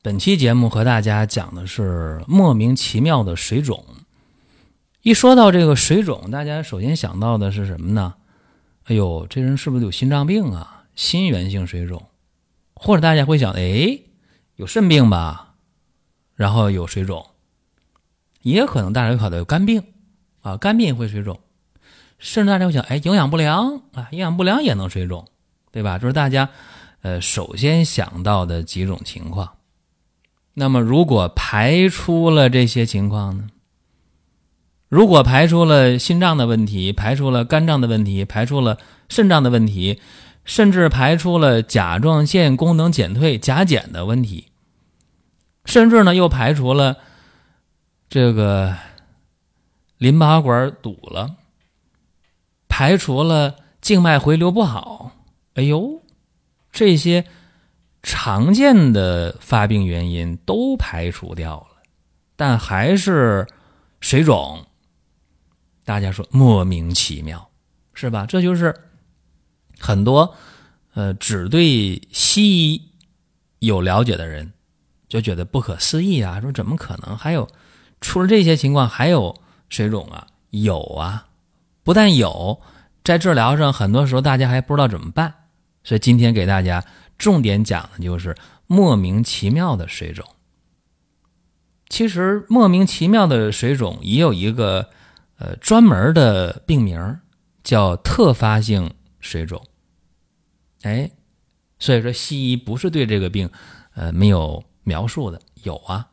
本期节目和大家讲的是莫名其妙的水肿。一说到这个水肿，大家首先想到的是什么呢？哎呦，这人是不是有心脏病啊？心源性水肿，或者大家会想，哎，有肾病吧？然后有水肿，也可能大家会考虑有肝病啊，肝病也会水肿，甚至大家会想，哎，营养不良啊，营养不良也能水肿，对吧？这是大家呃首先想到的几种情况。那么，如果排除了这些情况呢？如果排除了心脏的问题，排除了肝脏的问题，排除了肾脏的问题，甚至排除了甲状腺功能减退、甲减的问题，甚至呢又排除了这个淋巴管堵了，排除了静脉回流不好，哎呦，这些。常见的发病原因都排除掉了，但还是水肿。大家说莫名其妙，是吧？这就是很多呃只对西医有了解的人就觉得不可思议啊！说怎么可能还有除了这些情况还有水肿啊？有啊，不但有，在治疗上很多时候大家还不知道怎么办，所以今天给大家。重点讲的就是莫名其妙的水肿。其实莫名其妙的水肿也有一个呃专门的病名，叫特发性水肿。哎，所以说西医不是对这个病呃没有描述的，有啊，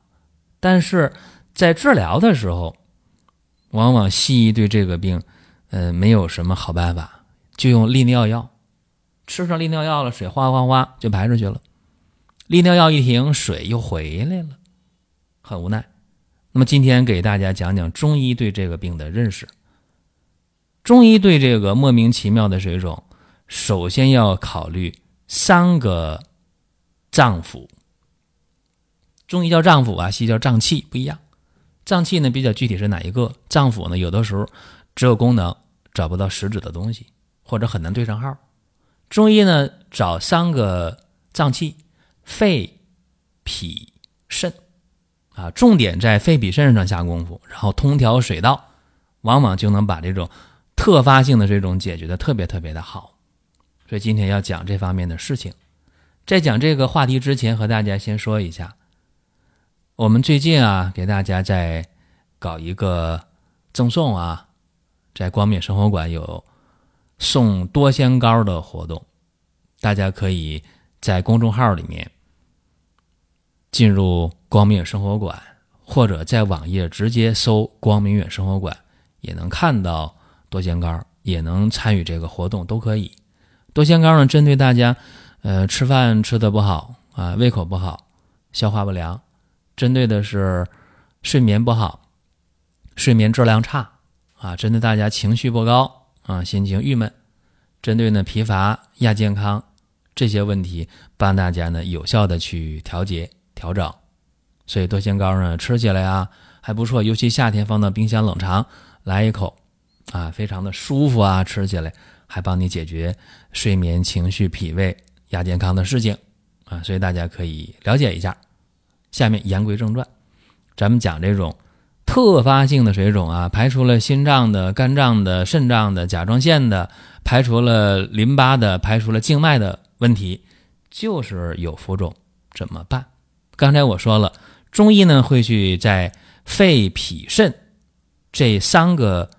但是在治疗的时候，往往西医对这个病呃没有什么好办法，就用利尿药。吃上利尿药了，水哗哗哗就排出去了。利尿药一停，水又回来了，很无奈。那么今天给大家讲讲中医对这个病的认识。中医对这个莫名其妙的水肿，首先要考虑三个脏腑。中医叫脏腑啊，西医叫脏器，不一样。脏器呢比较具体是哪一个？脏腑呢有的时候只有功能，找不到实质的东西，或者很难对上号。中医呢，找三个脏器：肺、脾、肾，啊，重点在肺、脾、肾上下功夫，然后通调水道，往往就能把这种特发性的这种解决的特别特别的好。所以今天要讲这方面的事情。在讲这个话题之前，和大家先说一下，我们最近啊，给大家在搞一个赠送啊，在光明生活馆有。送多仙膏的活动，大家可以在公众号里面进入光明远生活馆，或者在网页直接搜“光明远生活馆”，也能看到多仙膏，也能参与这个活动，都可以。多仙膏呢，针对大家，呃，吃饭吃的不好啊，胃口不好，消化不良，针对的是睡眠不好，睡眠质量差啊，针对大家情绪不高。啊，心情郁闷，针对呢疲乏、亚健康这些问题，帮大家呢有效的去调节调整。所以多仙膏呢吃起来啊还不错，尤其夏天放到冰箱冷藏，来一口啊，非常的舒服啊，吃起来还帮你解决睡眠、情绪、脾胃、亚健康的事情啊，所以大家可以了解一下。下面言归正传，咱们讲这种。特发性的水肿啊，排除了心脏的、肝脏的、肾脏的、甲状腺的，排除了淋巴的，排除了静脉的问题，就是有浮肿，怎么办？刚才我说了，中医呢会去在肺、脾、肾这三个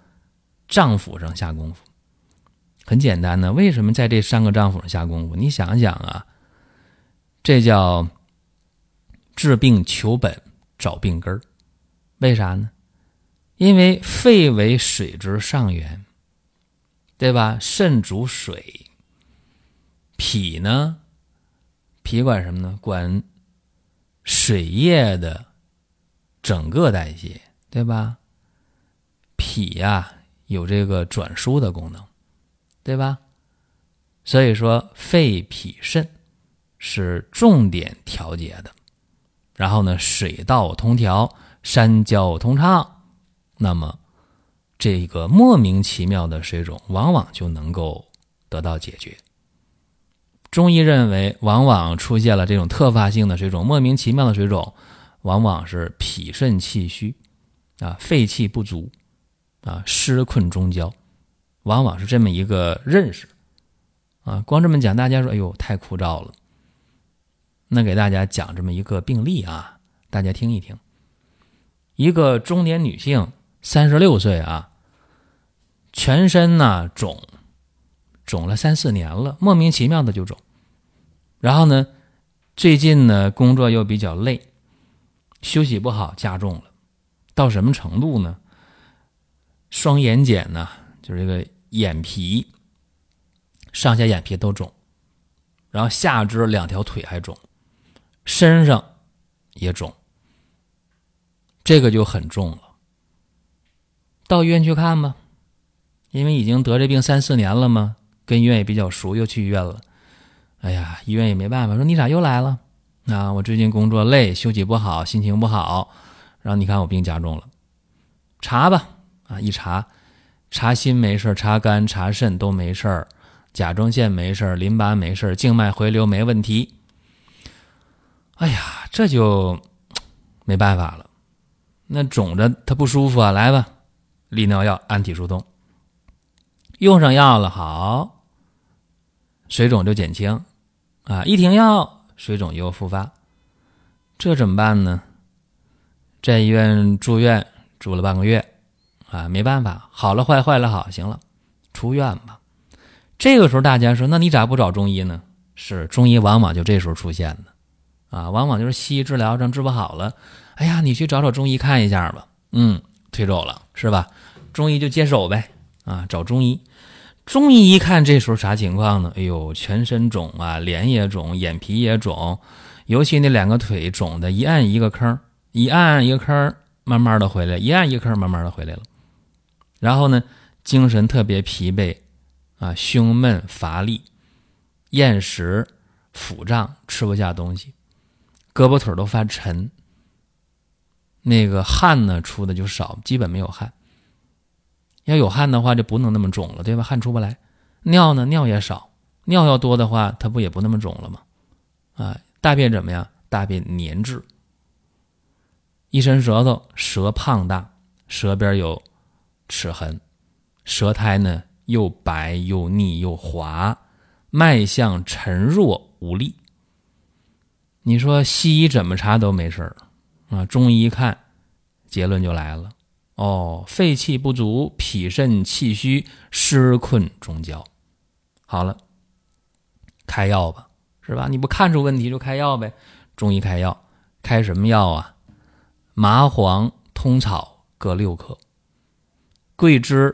脏腑上下功夫。很简单呢，为什么在这三个脏腑上下功夫？你想想啊，这叫治病求本，找病根儿。为啥呢？因为肺为水之上源，对吧？肾主水，脾呢？脾管什么呢？管水液的整个代谢，对吧？脾呀有这个转输的功能，对吧？所以说肺脾肾是重点调节的，然后呢，水道通调，三焦通畅，那么这个莫名其妙的水肿往往就能够得到解决。中医认为，往往出现了这种特发性的水肿，莫名其妙的水肿，往往是脾肾气虚，啊，肺气不足，啊，湿困中焦，往往是这么一个认识。啊，光这么讲，大家说，哎呦，太枯燥了。那给大家讲这么一个病例啊，大家听一听。一个中年女性，三十六岁啊，全身呢肿，肿了三四年了，莫名其妙的就肿。然后呢，最近呢工作又比较累，休息不好，加重了。到什么程度呢？双眼睑呢，就是这个眼皮。上下眼皮都肿，然后下肢两条腿还肿，身上也肿，这个就很重了。到医院去看吧，因为已经得这病三四年了嘛，跟医院也比较熟，又去医院了。哎呀，医院也没办法，说你咋又来了？啊，我最近工作累，休息不好，心情不好，然后你看我病加重了，查吧，啊，一查，查心没事查肝查肾都没事。甲状腺没事淋巴没事静脉回流没问题。哎呀，这就没办法了。那肿着它不舒服啊，来吧，利尿药、安体疏通，用上药了，好，水肿就减轻啊。一停药，水肿又复发，这怎么办呢？在医院住院住了半个月啊，没办法，好了坏，坏了好，行了，出院吧。这个时候，大家说：“那你咋不找中医呢？”是中医往往就这时候出现的，啊，往往就是西医治疗上治不好了，哎呀，你去找找中医看一下吧。嗯，推走了是吧？中医就接手呗，啊，找中医。中医一看这时候啥情况呢？哎呦，全身肿啊，脸也肿，眼皮也肿，尤其那两个腿肿的，一按一个坑，一按一个坑，慢慢的回来，一按一个坑，慢慢的回来了。然后呢，精神特别疲惫。啊，胸闷乏力，厌食、腹胀，吃不下东西，胳膊腿都发沉。那个汗呢，出的就少，基本没有汗。要有汗的话，就不能那么肿了，对吧？汗出不来。尿呢，尿也少，尿要多的话，它不也不那么肿了吗？啊，大便怎么样？大便粘滞。一伸舌头，舌胖大，舌边有齿痕，舌苔呢？又白又腻又滑，脉象沉弱无力。你说西医怎么查都没事儿啊？中医一看，结论就来了：哦，肺气不足，脾肾气虚，湿困中焦。好了，开药吧，是吧？你不看出问题就开药呗。中医开药，开什么药啊？麻黄、通草各六克，桂枝。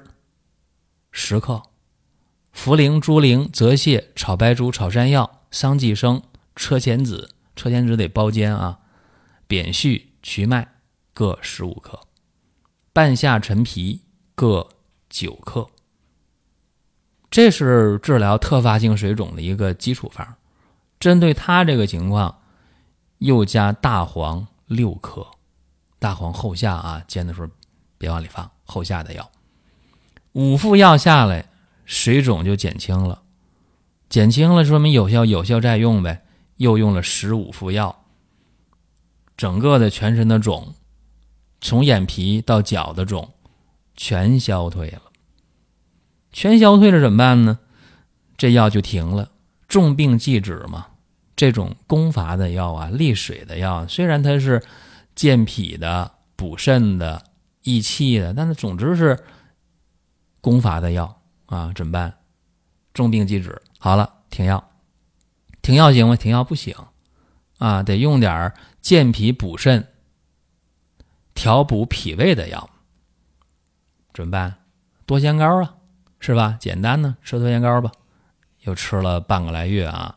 十克，茯苓、猪苓、泽泻、炒白术、炒山药、桑寄生、车前子，车前子得包煎啊。扁蓄、瞿麦各十五克，半夏、陈皮各九克。这是治疗特发性水肿的一个基础方。针对他这个情况，又加大黄六克，大黄后下啊，煎的时候别往里放，后下的药。五副药下来，水肿就减轻了，减轻了说明有效，有效再用呗。又用了十五副药，整个的全身的肿，从眼皮到脚的肿，全消退了。全消退了怎么办呢？这药就停了。重病即止嘛。这种攻伐的药啊，利水的药，虽然它是健脾的、补肾的、益气的，但是总之是。攻伐的药啊，怎么办？重病即止。好了，停药，停药行吗？停药不行啊，得用点健脾补肾、调补脾胃的药。怎么办？多仙膏啊，是吧？简单呢，吃多仙膏吧。又吃了半个来月啊，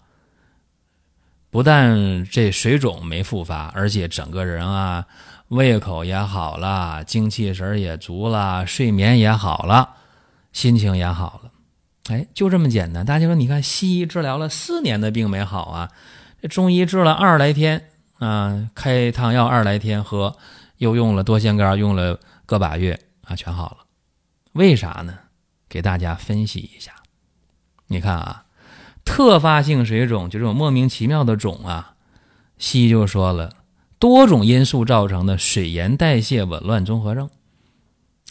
不但这水肿没复发，而且整个人啊，胃口也好了，精气神也足了，睡眠也好了，心情也好了。哎，就这么简单。大家说，你看西医治疗了四年的病没好啊，这中医治了二十来天啊，开汤药二十来天喝，又用了多仙膏，用了个把月啊，全好了。为啥呢？给大家分析一下。你看啊，特发性水肿就这种莫名其妙的肿啊，西医就说了，多种因素造成的水盐代谢紊乱综合症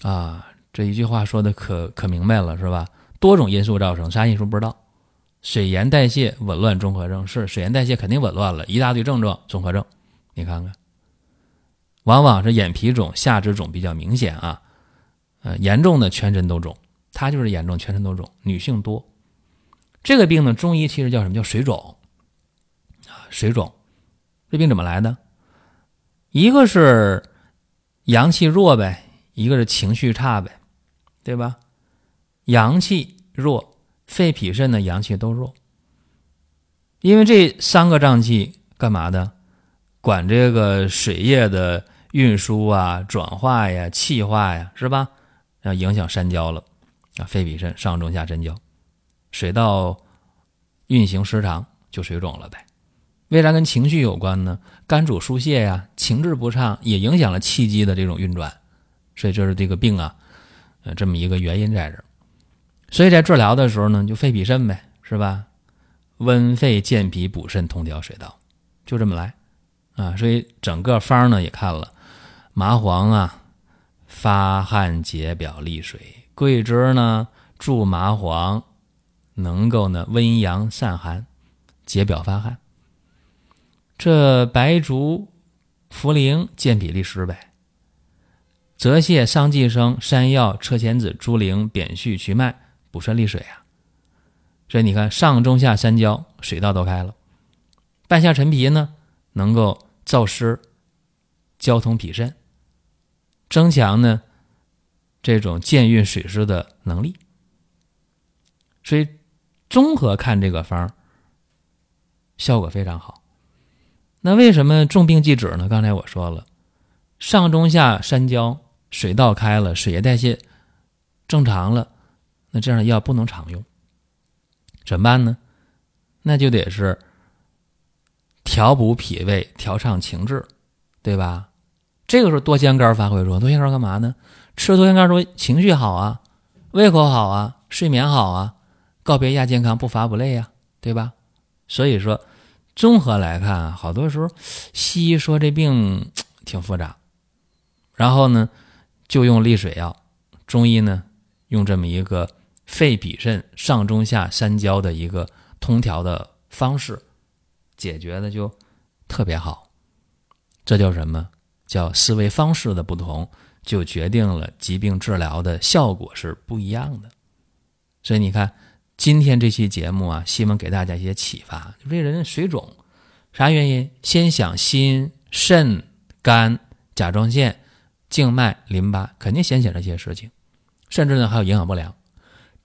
啊，这一句话说的可可明白了是吧？多种因素造成，啥因素不知道？水盐代谢紊乱综合症是水盐代谢肯定紊乱了，一大堆症状综合症。你看看，往往是眼皮肿、下肢肿比较明显啊，呃，严重的全身都肿，它就是严重全身都肿，女性多。这个病呢，中医其实叫什么叫水肿啊？水肿，这病怎么来的？一个是阳气弱呗，一个是情绪差呗，对吧？阳气弱，肺脾肾的阳气都弱，因为这三个脏器干嘛的？管这个水液的运输啊、转化呀、气化呀，是吧？要影响三焦了啊，肺脾肾上中下三焦，水道运行失常就水肿了呗。为啥跟情绪有关呢？肝主疏泄呀，情志不畅也影响了气机的这种运转，所以这是这个病啊，呃，这么一个原因在这儿。所以在治疗的时候呢，就肺脾肾呗，是吧？温肺健脾补肾通调水道，就这么来啊。所以整个方呢也看了，麻黄啊发汗解表利水，桂枝呢助麻黄能够呢温阳散寒，解表发汗。这白术、茯苓健脾利湿呗。泽泻、桑寄生、山药、车前子、猪苓、扁蓄、祛脉。补肾利水啊，所以你看上中下三焦水道都开了，半夏陈皮呢能够燥湿、交通脾肾，增强呢这种健运水湿的能力。所以综合看这个方效果非常好。那为什么重病忌止呢？刚才我说了，上中下三焦水道开了，水液代谢正常了。那这样的药不能常用，怎么办呢？那就得是调补脾胃、调畅情志，对吧？这个时候多仙膏发挥作用。多仙膏干嘛呢？吃多仙膏说情绪好啊，胃口好啊，睡眠好啊，告别亚健康，不乏不累呀，对吧？所以说，综合来看，好多时候西医说这病挺复杂，然后呢就用利水药，中医呢用这么一个。肺脾肾上中下三焦的一个通调的方式，解决的就特别好。这叫什么？叫思维方式的不同，就决定了疾病治疗的效果是不一样的。所以你看，今天这期节目啊，希望给大家一些启发。就这人水肿，啥原因？先想心、肾、肝、甲状腺、静脉、淋巴，肯定先想这些事情，甚至呢还有营养不良。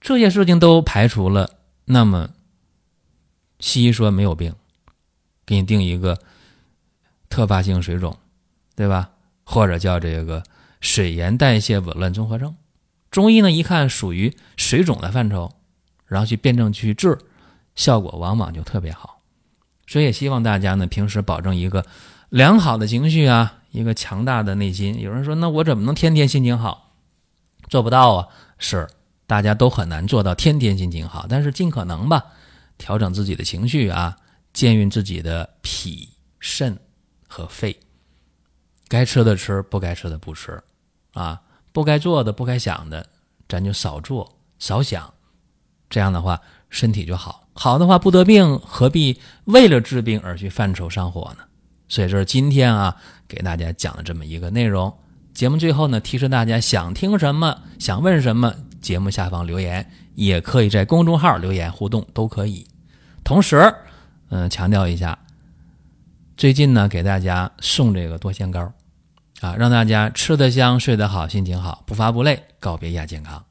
这些事情都排除了，那么西医说没有病，给你定一个特发性水肿，对吧？或者叫这个水盐代谢紊乱综合症。中医呢一看属于水肿的范畴，然后去辩证去治，效果往往就特别好。所以也希望大家呢平时保证一个良好的情绪啊，一个强大的内心。有人说，那我怎么能天天心情好？做不到啊，是。大家都很难做到天天心情好，但是尽可能吧，调整自己的情绪啊，健运自己的脾肾和肺。该吃的吃，不该吃的不吃，啊，不该做的、不该想的，咱就少做少想。这样的话，身体就好。好的话，不得病，何必为了治病而去犯愁上火呢？所以这是今天啊，给大家讲的这么一个内容。节目最后呢，提示大家想听什么，想问什么。节目下方留言，也可以在公众号留言互动，都可以。同时，嗯，强调一下，最近呢，给大家送这个多仙膏，啊，让大家吃得香、睡得好、心情好、不乏不累，告别亚健康。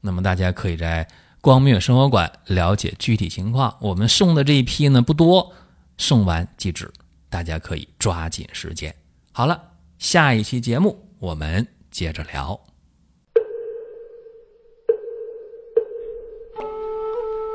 那么大家可以在光明生活馆了解具体情况。我们送的这一批呢不多，送完即止，大家可以抓紧时间。好了，下一期节目我们接着聊。